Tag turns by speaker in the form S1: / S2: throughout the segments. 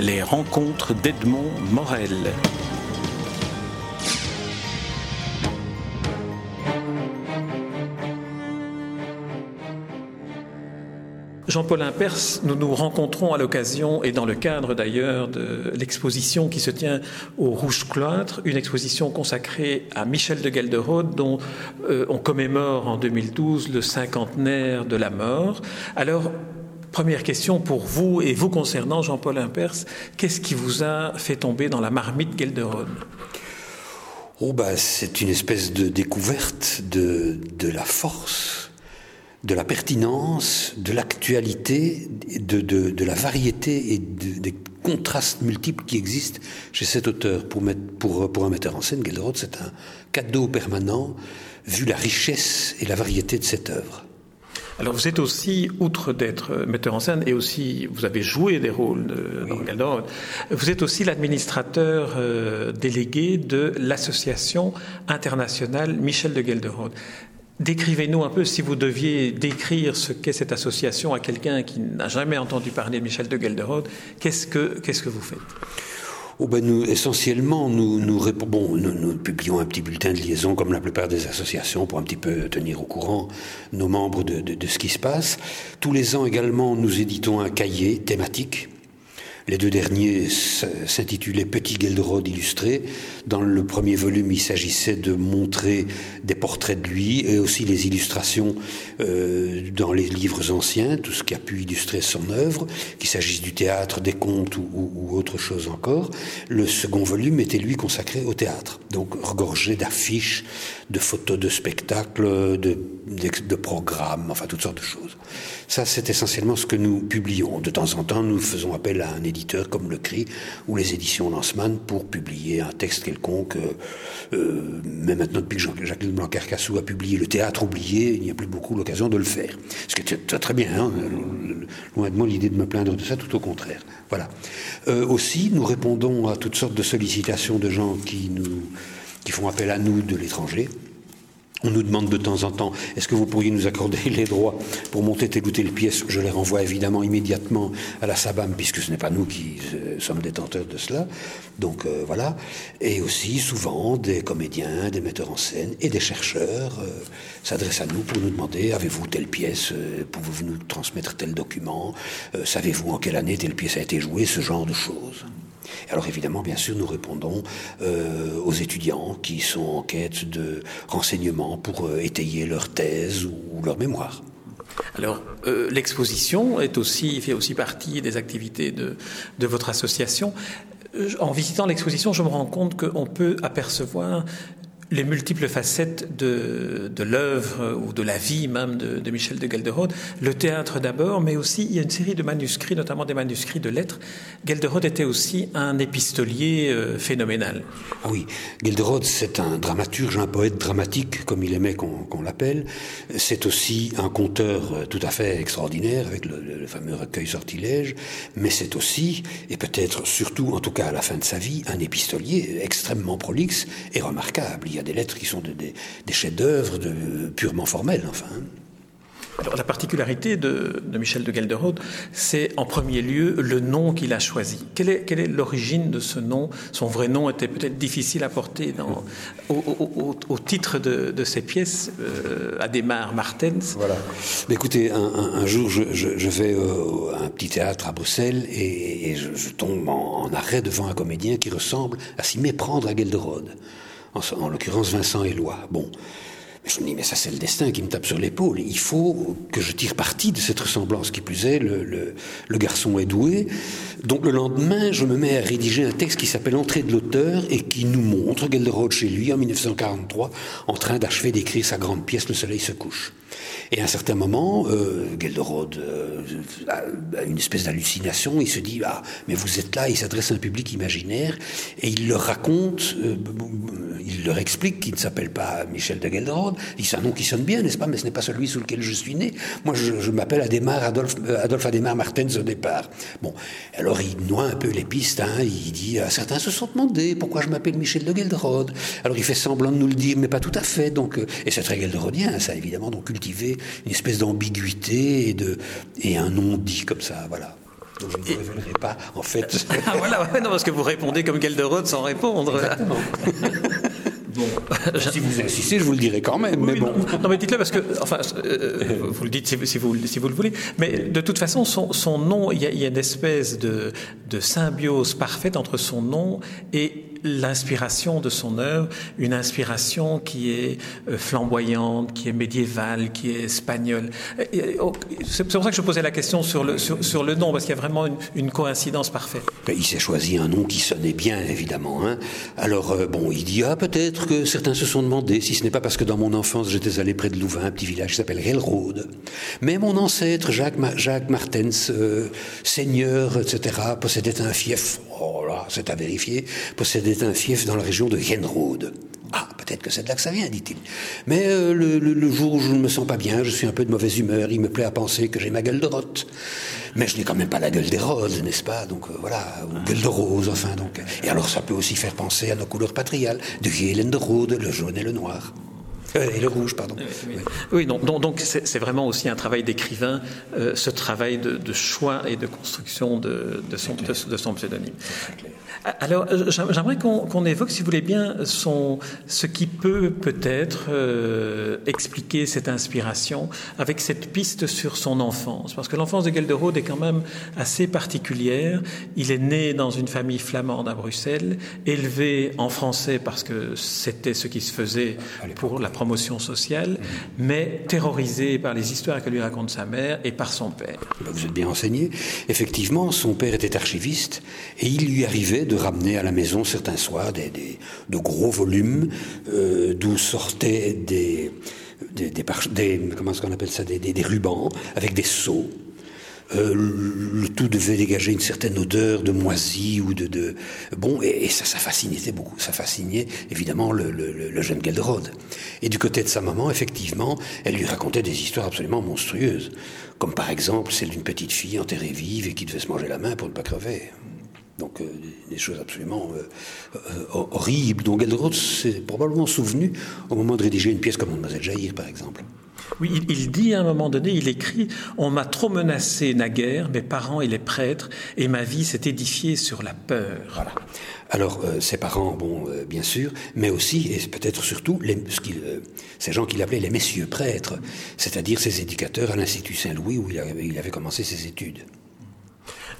S1: les rencontres d'Edmond Morel. Jean-Paul Impers, nous nous rencontrons à l'occasion et dans le cadre d'ailleurs de l'exposition qui se tient au Rouge Cloître, une exposition consacrée à Michel de Gelderode dont euh, on commémore en 2012 le cinquantenaire de la mort. Alors, Première question pour vous et vous concernant, Jean-Paul Impers, qu'est-ce qui vous a fait tomber dans la marmite Gelderode
S2: Oh bah, c'est une espèce de découverte de, de la force de la pertinence, de l'actualité, de, de, la variété et des contrastes multiples qui existent chez cet auteur. Pour, mettre, pour, pour un metteur en scène, Gelderod, c'est un cadeau permanent, vu la richesse et la variété de cette œuvre.
S1: Alors vous êtes aussi, outre d'être metteur en scène, et aussi vous avez joué des rôles de, dans vous êtes aussi l'administrateur euh, délégué de l'association internationale Michel de Gelderode. Décrivez-nous un peu, si vous deviez décrire ce qu'est cette association à quelqu'un qui n'a jamais entendu parler de Michel de Gelderode, qu'est-ce que, qu'est-ce que vous faites?
S2: Oh ben nous, essentiellement, nous, nous, nous, publions un petit bulletin de liaison comme la plupart des associations pour un petit peu tenir au courant nos membres de ce qui se passe. Tous les ans également, nous éditons un cahier thématique les deux derniers s'intitulaient Petit Gelderode illustré. Dans le premier volume, il s'agissait de montrer des portraits de lui et aussi les illustrations euh, dans les livres anciens, tout ce qui a pu illustrer son œuvre, qu'il s'agisse du théâtre, des contes ou, autre chose encore. Le second volume était lui consacré au théâtre, donc regorgé d'affiches, de photos de spectacles, de, de programmes, enfin toutes sortes de choses. Ça, c'est essentiellement ce que nous publions. De temps en temps, nous faisons appel à un éditeur comme Le Cri ou les éditions Lanceman pour publier un texte quelconque. Euh, euh mais maintenant, depuis que Jacqueline Blanc-Carcassou a publié Le Théâtre oublié, il n'y a plus beaucoup l'occasion de le faire. Ce qui est très, très bien. Hein Loin de moi l'idée de me plaindre de ça, tout au contraire. Voilà. Euh, aussi, nous répondons à toutes sortes de sollicitations de gens qui nous qui font appel à nous de l'étranger. On nous demande de temps en temps, est-ce que vous pourriez nous accorder les droits pour monter telle ou telle pièce Je les renvoie évidemment immédiatement à la SABAM, puisque ce n'est pas nous qui euh, sommes détenteurs de cela. Donc euh, voilà. Et aussi, souvent, des comédiens, des metteurs en scène et des chercheurs euh, s'adressent à nous pour nous demander, avez-vous telle pièce Pouvez-vous nous transmettre tel document? Savez-vous en quelle année telle pièce a été jouée? Ce genre de choses. Alors évidemment, bien sûr, nous répondons euh, aux étudiants qui sont en quête de renseignements pour euh, étayer leur thèse ou leur mémoire.
S1: Alors, euh, l'exposition est aussi, fait aussi partie des activités de, de votre association. En visitant l'exposition, je me rends compte qu'on peut apercevoir les multiples facettes de, de l'œuvre ou de la vie même de, Michel de Gelderode. Le théâtre d'abord, mais aussi il y a une série de manuscrits, notamment des manuscrits de lettres. Gelderode était aussi un épistolier euh, phénoménal.
S2: Ah oui, Gelderode, c'est un dramaturge, un poète dramatique, comme il aimait qu'on l'appelle. C'est aussi un conteur euh, tout à fait extraordinaire, avec le, le fameux recueil Sortilège, mais c'est aussi, et peut-être surtout, en tout cas à la fin de sa vie, un épistolier extrêmement prolixe et remarquable a des lettres qui sont des, chefs-d'œuvre de, purement formels, enfin.
S1: Alors, la particularité de, Michel de Gelderode, c'est en premier lieu le nom qu'il a choisi. Quelle est, quelle est l'origine de ce nom? Son vrai nom était peut-être difficile à porter dans, au, titre de, ses pièces, euh, Adémar Martens.
S2: Voilà. Mais écoutez, un, jour, je, je, vais à un petit théâtre à Bruxelles et, je, tombe en, en, arrêt devant un comédien qui ressemble à s'y méprendre à Gelderode en, l'occurrence Vincent Éloi. Bon. Je me dis, mais ça c'est le destin qui me tape sur l'épaule. Il faut que je tire parti de cette ressemblance. Qui plus est, le, le, garçon est doué. Donc le lendemain, je me mets à rédiger un texte qui s'appelle Entrée de l'auteur et qui nous montre Gelderode chez lui en 1943 en train d'achever d'écrire sa grande pièce Le soleil se couche. Et à un certain moment, euh, Gelderode euh, a une espèce d'hallucination. Il se dit ah mais vous êtes là. Il s'adresse à un public imaginaire et il leur raconte, euh, il leur explique qu'il ne s'appelle pas Michel de Gelderode. C'est un nom qui sonne bien, n'est-ce pas Mais ce n'est pas celui sous lequel je suis né. Moi, je, je m'appelle Adémar Adolphe, euh, Adolphe Adémar Martens au départ. Bon, alors il noie un peu les pistes. Hein, il dit ah, certains se sont demandé pourquoi je m'appelle Michel de Gelderode. Alors il fait semblant de nous le dire, mais pas tout à fait. Donc euh, et c'est très gelderodien, ça évidemment. Donc cultiver une espèce d'ambiguïté et, de, et un nom dit comme ça, voilà. je ne vous révélerai pas, en fait.
S1: ah, voilà, non, parce que vous répondez comme Gelderod sans répondre.
S2: Exactement. Bon, si vous insistez, je vous le dirai quand même. mais bon.
S1: Non, mais dites-le parce que, enfin, euh, vous le dites si, vous, si, vous, le voulez. Mais de toute façon, son, son nom, il y, a, il y, a, une espèce de, de symbiose parfaite entre son nom et l'inspiration de son œuvre, une inspiration qui est euh, flamboyante, qui est médiévale, qui est espagnole. Oh, c'est pour ça que je posais la question sur le, sur, le nom, parce qu'il y a vraiment une, coïncidence parfaite.
S2: Il s'est choisi un nom qui sonnait bien, évidemment. Hein. Alors, euh, bon, il dit, ah, peut-être que certains se sont demandé si ce n'est pas parce que dans mon enfance, j'étais allé près de Louvain, un petit village qui s'appelle Relrode. Mais mon ancêtre, Jacques, Jacques Martens, euh, seigneur, etc., possédait un fief. Oh là, c'est à vérifier. Possédait un fief dans la région de Genrode. Ah, peut-être que c'est de là que ça vient, dit-il. Mais euh, le, le, le, jour où je ne me sens pas bien, je suis un peu de mauvaise humeur, il me plaît à penser que j'ai ma gueule de rotte. Mais je n'ai quand même pas la gueule des roses, n'est-ce pas? Donc euh, voilà, ou gueule de rose, enfin. Donc. Et alors ça peut aussi faire penser à nos couleurs patriales, de Hélène de Rode, le jaune et le noir. Euh, et le rouge, pardon.
S1: Oui, oui. oui donc, donc c'est vraiment aussi un travail d'écrivain, euh, ce travail de, de, choix et de construction de, de, son, de son, pseudonyme. Alors, j'aimerais qu'on qu évoque, si vous voulez bien, son, ce qui peut peut-être euh, expliquer cette inspiration avec cette piste sur son enfance. Parce que l'enfance de Gelderode est quand même assez particulière. Il est né dans une famille flamande à Bruxelles, élevé en français parce que c'était ce qui se faisait pour la promotion sociale, mais terrorisé par les histoires que lui raconte sa mère et par son père.
S2: Vous êtes bien enseigné. Effectivement, son père était archiviste et il lui arrivait de ramener à la maison certains soirs des, des de gros volumes euh, d'où sortaient des, des, des, des appelle ça, des, des, rubans avec des seaux. Euh, le tout devait dégager une certaine odeur de moisie ou de, de bon et, ça, ça fascinait beaucoup, ça fascinait évidemment le, le, le jeune Gelderode. Et du côté de sa maman, effectivement, elle lui racontait des histoires absolument monstrueuses, comme par exemple celle d'une petite fille enterrée vive et qui devait se manger la main pour ne pas crever. Donc euh, des choses absolument euh, euh, horribles. Donc Gelderod s'est probablement souvenu au moment de rédiger une pièce comme Mademoiselle Jaïr, par exemple.
S1: Oui, il, dit à un moment donné, il écrit On m'a trop menacé naguère, mes parents et les prêtres, et ma vie s'est édifiée sur la peur.
S2: Alors, euh, ses parents, bon, euh, bien sûr, mais aussi, et peut-être surtout, euh, ces gens qu'il appelait les messieurs prêtres, c'est-à-dire ses éducateurs à l'Institut Saint-Louis où il avait commencé ses études.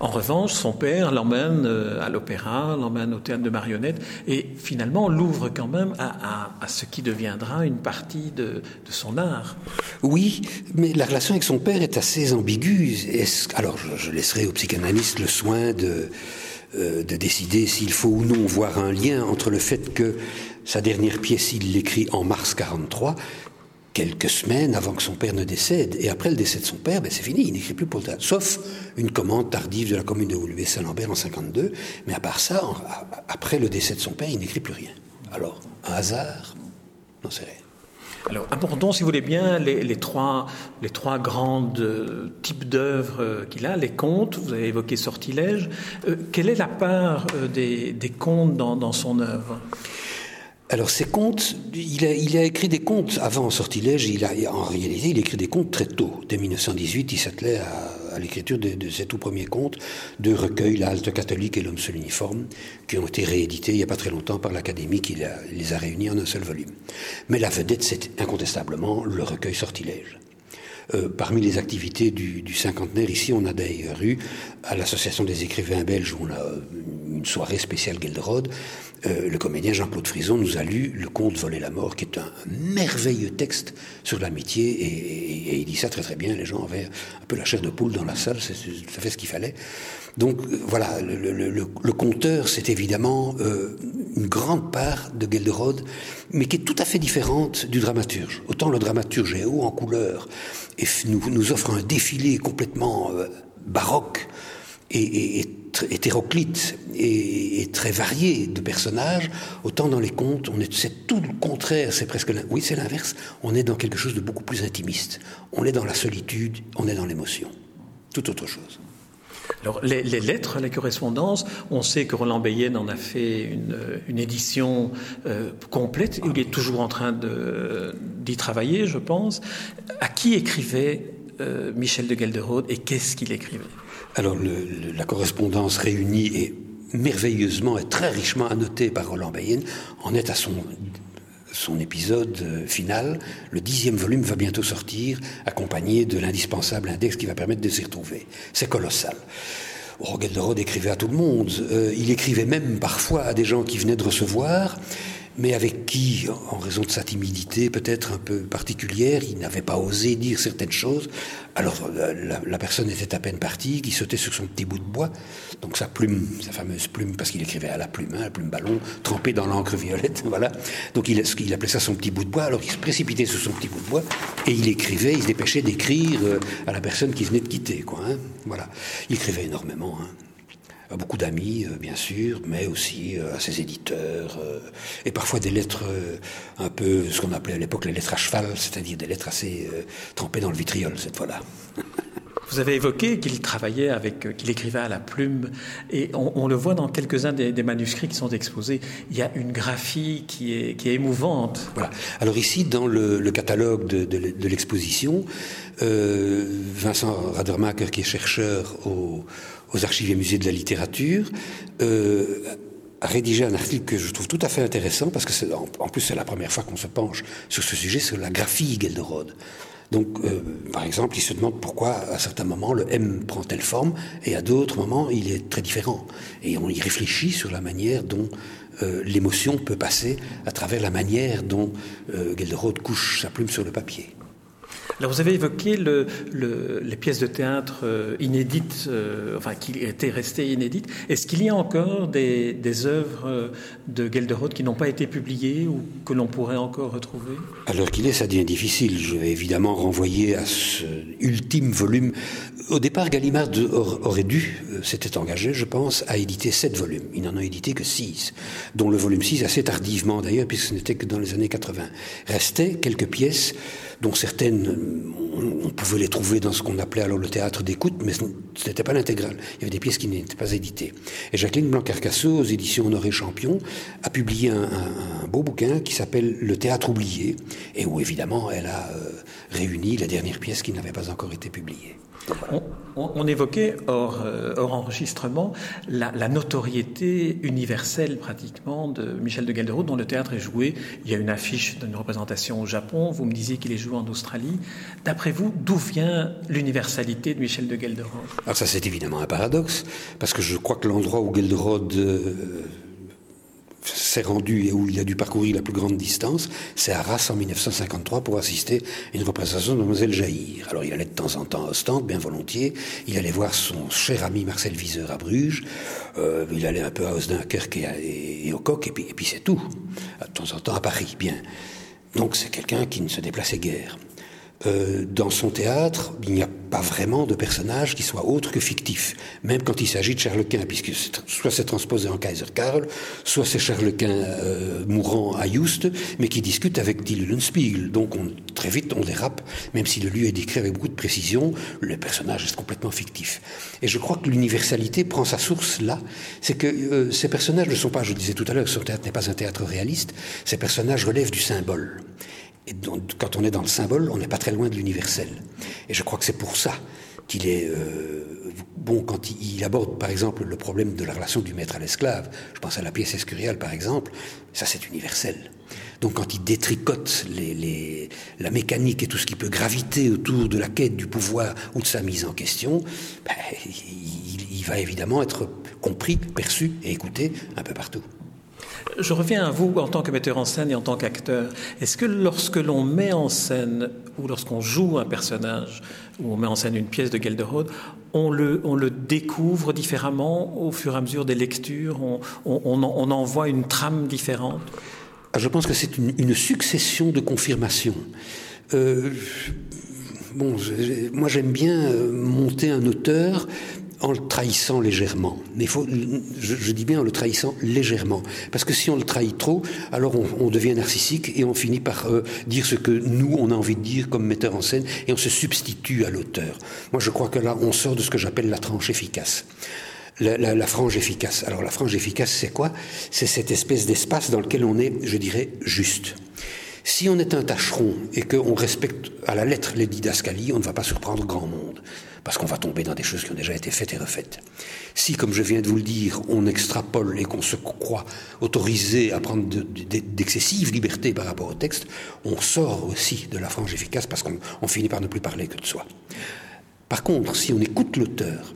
S1: En revanche, son père l'emmène à l'opéra, l'emmène au théâtre de marionnettes et finalement l'ouvre quand même à, ce qui deviendra une partie de, son art.
S2: Oui, mais la relation avec son père est assez ambiguë. Alors, je, laisserai au psychanalyste le soin de, euh, de décider s'il faut ou non voir un lien entre le fait que sa dernière pièce, il l'écrit en mars 43, quelques semaines avant que son père ne décède. Et après le décès de son père, ben c'est fini, il n'écrit plus pour le théâtre. Sauf une commande tardive de la commune de Woluwe-Saint-Lambert en 52. Mais à part ça, après le décès de son père, il n'écrit plus rien. Alors, un hasard? Non, c'est rien.
S1: Alors, abordons, si vous voulez bien, les, trois, les trois grands euh, types d'œuvres euh, qu'il a. Les contes, vous avez évoqué Sortilège. Euh, quelle est la part des, des, contes dans, dans son œuvre?
S2: Alors ces contes, il a, il a, écrit des contes avant Sortilège, il a, en réalité il écrit des contes très tôt. Dès 1918, il s'attelait à, à l'écriture de, de, ses tout premiers contes, deux recueils, La halte catholique et L'homme seul uniforme, qui ont été réédités il n'y a pas très longtemps par l'Académie qui les a réunis en un seul volume. Mais la vedette, c'est incontestablement le recueil Sortilège. Euh, parmi les activités du, du, cinquantenaire, ici, on a d'ailleurs eu, à l'Association des écrivains belges, où on a une soirée spéciale Gelderode, euh, le comédien Jean-Claude Frison nous a lu Le conte Voler la mort, qui est un merveilleux texte sur l'amitié, et, et, et, il dit ça très très bien, les gens avaient un peu la chair de poule dans la salle, ça fait ce qu'il fallait. Donc voilà, le, le, le, le conteur, c'est évidemment euh, une grande part de Gelderode, mais qui est tout à fait différente du dramaturge. Autant le dramaturge est haut en couleur et nous, nous offre un défilé complètement euh, baroque et, hétéroclite et, très varié de personnages, autant dans les contes, on est, c'est tout le contraire, c'est presque, oui, c'est l'inverse. On est dans quelque chose de beaucoup plus intimiste. On est dans la solitude, on est dans l'émotion. Tout autre chose.
S1: Alors, les, lettres, les correspondances, on sait que Roland Bayenne en a fait une, une édition euh, complète. Il est toujours en train d'y travailler, je pense. À qui écrivait euh, Michel de Gelderode et qu'est-ce qu'il écrivait?
S2: Alors, la correspondance réunie est merveilleusement et très richement annotée par Roland Bayen en est à son son épisode euh, final. Le dixième volume va bientôt sortir, accompagné de l'indispensable index qui va permettre de s'y retrouver. C'est colossal. Rogel de écrivait à tout le monde. Euh, il écrivait même parfois à des gens qui venaient de recevoir mais avec qui, en raison de sa timidité peut-être un peu particulière, il n'avait pas osé dire certaines choses. Alors la, personne était à peine partie, qui sautait sur son petit bout de bois, donc sa plume, sa fameuse plume, parce qu'il écrivait à la plume, hein, la plume ballon, trempée dans l'encre violette, voilà. Donc il, appelait ça son petit bout de bois, alors il se précipitait sur son petit bout de bois, et il écrivait, il se dépêchait d'écrire euh, à la personne qui venait de quitter, quoi. Hein, voilà. Il écrivait énormément. Hein beaucoup d'amis, euh, bien sûr, mais aussi euh, à ses éditeurs, euh, et parfois des lettres un peu, ce qu'on appelait à l'époque les lettres à cheval, c'est-à-dire des lettres assez trempées dans le vitriol, cette fois-là.
S1: Vous avez évoqué qu'il travaillait avec, qu'il écrivait à la plume, et on, le voit dans quelques-uns des, manuscrits qui sont exposés. Il y a une graphie qui est, émouvante.
S2: Voilà. Alors ici, dans le, catalogue de, l'exposition, Vincent Radermacher, qui est chercheur au, aux archives et musées de la littérature, euh, a rédigé un article que je trouve tout à fait intéressant, parce que en, en, plus c'est la première fois qu'on se penche sur ce sujet, sur la graphie Gelderode. Donc, euh, par exemple, il se demande pourquoi à certains moments le M prend telle forme et à d'autres moments il est très différent. Et on y réfléchit sur la manière dont euh, l'émotion peut passer à travers la manière dont euh, Gelderode couche sa plume sur le papier.
S1: Alors vous avez évoqué le, les pièces de théâtre euh, inédites, euh, enfin qui étaient restées inédites. Est-ce qu'il y a encore des, des œuvres euh, de Gelderode qui n'ont pas été publiées ou que l'on pourrait encore retrouver?
S2: Alors qu'il est, ça devient difficile. Je vais évidemment renvoyer à ce ultime volume. Au départ, Gallimard aurait dû, s'était engagé, je pense, à éditer sept volumes. Il n'en a édité que six, dont le volume 6 assez tardivement d'ailleurs, puisque ce n'était que dans les années 80. Restaient quelques pièces dont certaines, on pouvait les trouver dans ce qu'on appelait alors le théâtre d'écoute, mais ce n'était pas l'intégrale. Il y avait des pièces qui n'étaient pas éditées. Et Jacqueline Blanc-Carcassot, aux éditions Honoré Champion, a publié un, beau bouquin qui s'appelle Le théâtre oublié, et où évidemment elle a euh, réuni la dernière pièce qui n'avait pas encore été publiée.
S1: On, évoquait hors, euh, enregistrement la, notoriété universelle pratiquement de Michel de Gelderode dont le théâtre est joué. Il y a une affiche d'une représentation au Japon, vous me disiez qu'il est joué en Australie. D'après vous, d'où vient l'universalité de Michel de Gelderode
S2: Alors ça c'est évidemment un paradoxe, parce que je crois que l'endroit où Gelderode... Euh, s'est rendu et où il a dû parcourir la plus grande distance, c'est à Arras en 1953 pour assister à une représentation de Mademoiselle Jaïr. Alors il allait de temps en temps à Ostende, bien volontiers. Il allait voir son cher ami Marcel Viseur à Bruges. Euh, il allait un peu à Osdunkerque et, et, au Coq, et puis, et puis c'est tout. De temps en temps à Paris, bien. Donc c'est quelqu'un qui ne se déplaçait guère. Euh, dans son théâtre, il n'y a pas vraiment de personnage qui soit autre que fictif, même quand il s'agit de Charles Quint, puisque soit c'est transposé en Kaiser Karl, soit c'est Charles Quint euh, mourant à Juste, mais qui discute avec Dill Lundspiegel. Donc on, très vite on dérape, même si le lieu est décrit avec beaucoup de précision, le personnage est complètement fictif. Et je crois que l'universalité prend sa source là, c'est que euh, ces personnages ne sont pas, je disais tout à l'heure, son théâtre n'est pas un théâtre réaliste, ces personnages relèvent du symbole. Et quand on est dans le symbole, on n'est pas très loin de l'universel. Et je crois que c'est pour ça qu'il est euh, bon quand il, aborde, par exemple, le problème de la relation du maître à l'esclave. Je pense à la pièce escuriale, par exemple. Ça, c'est universel. Donc, quand il détricote la mécanique et tout ce qui peut graviter autour de la quête du pouvoir ou de sa mise en question, ben, il va évidemment être compris, perçu et écouté un peu partout.
S1: Je reviens à vous en tant que metteur en scène et en tant qu'acteur. Est-ce que lorsque l'on met en scène ou lorsqu'on joue un personnage ou on met en scène une pièce de Gelderode, on le, découvre différemment au fur et à mesure des lectures? On en voit une trame différente?
S2: Ah, Je pense que c'est une, succession de confirmations. Euh, bon, moi j'aime bien euh, monter un auteur en le trahissant légèrement. Mais faut, je, dis bien en le trahissant légèrement, parce que si on le trahit trop, alors on, devient narcissique et on finit par euh, dire ce que nous on a envie de dire comme metteur en scène et on se substitue à l'auteur. Moi, je crois que là, on sort de ce que j'appelle la tranche efficace. La, la, frange efficace. Alors la frange efficace, c'est quoi? C'est cette espèce d'espace dans lequel on est, je dirais, juste. Si on est un tâcheron et qu'on respecte à la lettre les didascalies, on ne va pas surprendre grand monde, parce qu'on va tomber dans des choses qui ont déjà été faites et refaites. Si, comme je viens de vous le dire, on extrapole et qu'on se croit autorisé à prendre d'excessives libertés par rapport au texte, on sort aussi de la frange efficace parce qu'on finit par ne plus parler que de soi. Par contre, si on écoute l'auteur,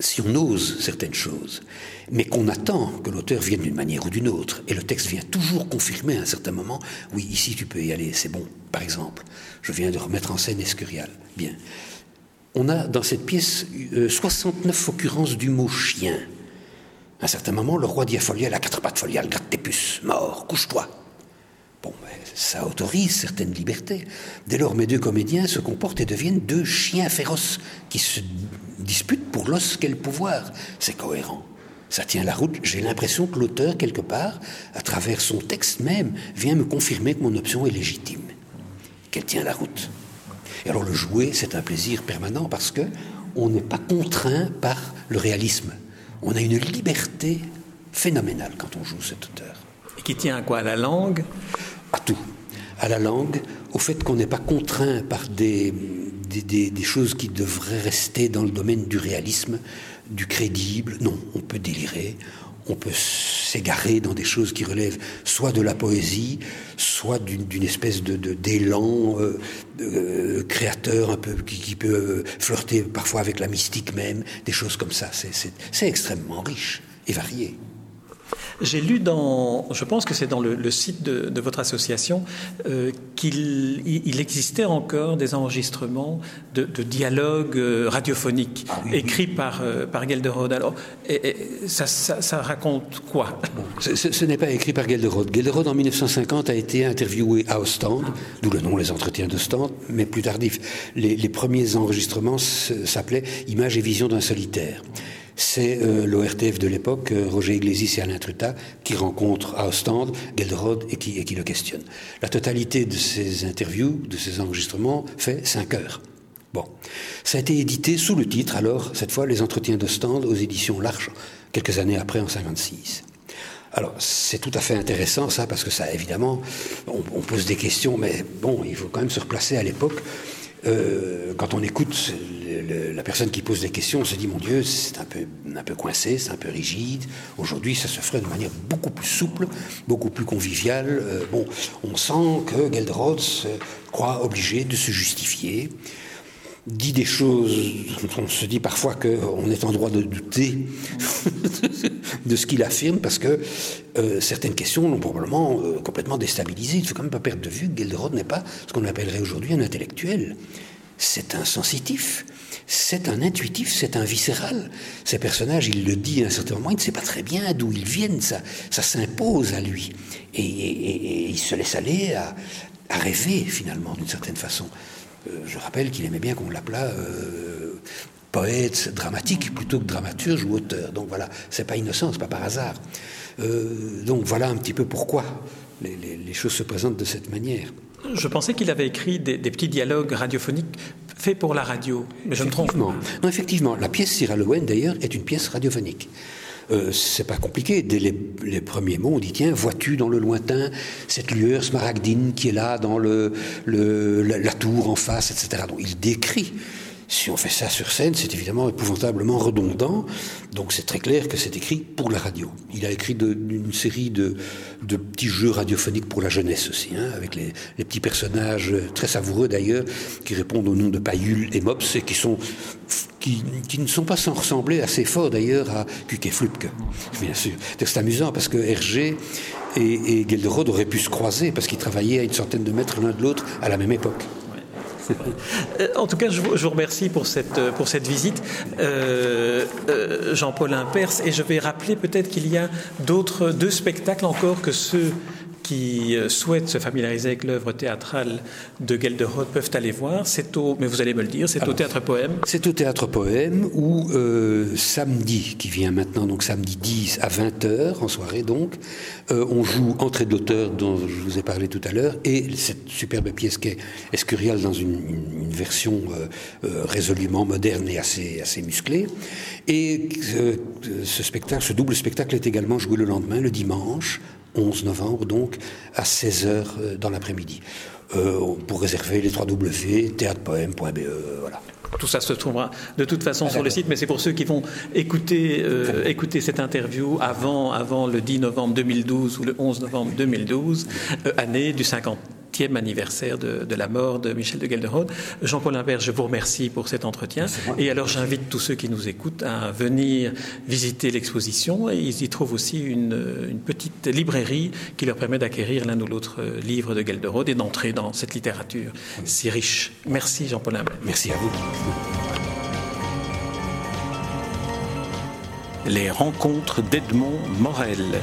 S2: si on ose certaines choses, mais qu'on attend que l'auteur vienne d'une manière ou d'une autre, et le texte vient toujours confirmer à un certain moment, oui, ici tu peux y aller, c'est bon. Par exemple, je viens de remettre en scène Escurial. Bien. On a dans cette pièce 69 euh, occurrences du mot chien. À un certain moment, le roi dit à Folial, à quatre pattes Folial, gratte tes puces, mort, couche-toi. Bon, ça autorise certaines libertés. Dès lors, mes deux comédiens se comportent et deviennent deux chiens féroces qui se disputent pour l'os quel pouvoir. C'est cohérent. Ça tient la route. J'ai l'impression que l'auteur, quelque part, à travers son texte même, vient me confirmer que mon option est légitime, qu'elle tient la route. Et alors le jouer, c'est un plaisir permanent parce que on n'est pas contraint par le réalisme. On a une liberté phénoménale quand on joue cet auteur.
S1: Et qui tient à quoi? À la langue?
S2: À tout. À la langue, au fait qu'on n'est pas contraint par des, des, choses qui devraient rester dans le domaine du réalisme, du crédible. Non, on peut délirer, on peut s'égarer dans des choses qui relèvent soit de la poésie, soit d'une espèce de d'élan euh, euh, créateur un peu qui, peut euh, flirter parfois avec la mystique même, des choses comme ça. C'est extrêmement riche et varié.
S1: J'ai lu dans, je pense que c'est dans le, site de, votre association, euh, qu'il il existait encore des enregistrements de, dialogues euh, radiophoniques ah écrits par, euh, par Gelderode. Alors, et, ça, ça, raconte quoi?
S2: Ce, n'est pas écrit par Gelderode. Gelderode, en 1950, a été interviewé à Ostende, d'où le nom Les Entretiens d'Ostende, mais plus tardif. Les, les premiers enregistrements s'appelaient Images et visions d'un solitaire c'est euh, l'ORTF de l'époque, euh, Roger Iglesias et Alain Truta, qui rencontrent à Ostende Gelderode et qui, et qui le questionnent. La totalité de ces interviews, de ces enregistrements, fait cinq heures. Bon. Ça a été édité sous le titre, alors, cette fois, Les Entretiens d'Ostende aux éditions L'Arche, quelques années après, en 56. Alors, c'est tout à fait intéressant, ça, parce que ça, évidemment, on, on, pose des questions, mais bon, il faut quand même se replacer à l'époque. Euh, quand on écoute la personne qui pose des questions, on se dit, mon Dieu, c'est un peu, un peu coincé, c'est un peu rigide. Aujourd'hui, ça se ferait de manière beaucoup plus souple, beaucoup plus conviviale. Euh, bon, on sent que Gelderod se croit obligé de se justifier, dit des choses dont on se dit parfois qu'on est en droit de douter de ce qu'il affirme, parce que euh, certaines questions l'ont probablement complètement déstabilisé. Il ne faut quand même pas perdre de vue que Gelderod n'est pas ce qu'on appellerait aujourd'hui un intellectuel c'est un sensitif, c'est un intuitif, c'est un viscéral. Ces personnages, il le dit à un certain moment, il ne sait pas très bien d'où ils viennent, ça, ça s'impose à lui. Et, il se laisse aller à, rêver, finalement, d'une certaine façon. Euh, je rappelle qu'il aimait bien qu'on l'appelât euh, poète dramatique plutôt que dramaturge ou auteur. Donc voilà, c'est pas innocent, c'est pas par hasard. Euh, donc voilà un petit peu pourquoi les choses se présentent de cette manière.
S1: Je pensais qu'il avait écrit des, petits dialogues radiophoniques faits pour la radio, mais je me trompe.
S2: Non, effectivement, la pièce Cyril Owen, d'ailleurs, est une pièce radiophonique. Euh, c'est pas compliqué. Dès les, premiers mots, on dit tiens, vois-tu dans le lointain cette lueur smaragdine qui est là dans le, la, la, tour en face, etc. Donc il décrit si on fait ça sur scène, c'est évidemment épouvantablement redondant. Donc c'est très clair que c'est écrit pour la radio. Il a écrit une série de, petits jeux radiophoniques pour la jeunesse aussi, hein, avec les, petits personnages très savoureux d'ailleurs, qui répondent au nom de Payul et Mops et qui sont qui, ne sont pas sans ressembler assez fort d'ailleurs à Kuke Flupke, bien sûr. C'est amusant parce que Hergé et, et Gelderode auraient pu se croiser parce qu'ils travaillaient à une centaine de mètres l'un de l'autre à la même époque.
S1: Euh, en tout cas, je vous, remercie pour cette, euh, pour cette visite, euh, Jean-Paul Impers, et je vais rappeler peut-être qu'il y a d'autres deux spectacles encore que ceux qui euh, souhaitent se familiariser avec l'œuvre théâtrale de Gelderod peuvent aller voir. C'est au, mais vous allez me le dire, c'est au Théâtre Poème.
S2: C'est au Théâtre Poème où euh, samedi, qui vient maintenant, donc samedi 10 à 20h en soirée donc, euh, on joue Entrée de l'auteur dont je vous ai parlé tout à l'heure et cette superbe pièce qui est Escurial dans une, une, version résolument moderne et assez, assez musclée. Et ce spectacle, ce double spectacle est également joué le lendemain, le dimanche, 11 novembre, donc, à 16h dans l'après-midi. pour réserver les 3 W, théâtrepoème.be, voilà.
S1: Tout ça se trouvera de toute façon sur le site, mais c'est pour ceux qui vont écouter, écouter cette interview avant, avant le 10 novembre 2012 ou le 11 novembre 2012, année du 50 anniversaire de, la mort de Michel de Gelderode. Jean-Paul Imbert, je vous remercie pour cet entretien. Et alors j'invite tous ceux qui nous écoutent à venir visiter l'exposition. Et ils y trouvent aussi une, petite librairie qui leur permet d'acquérir l'un ou l'autre livre de Gelderode et d'entrer dans cette littérature si riche. Merci Jean-Paul Imbert.
S2: Merci à vous.
S3: Les rencontres d'Edmond Morel.